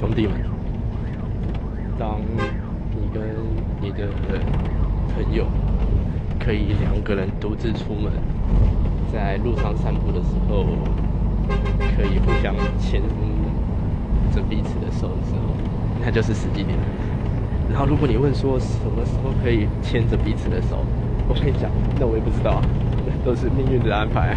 兄弟们当你跟你的朋友可以两个人独自出门在路上散步的时候可以互相牵着彼此的手的时候那就是实际点。然后如果你问说什么时候可以牵着彼此的手我跟你讲那我也不知道都是命运的安排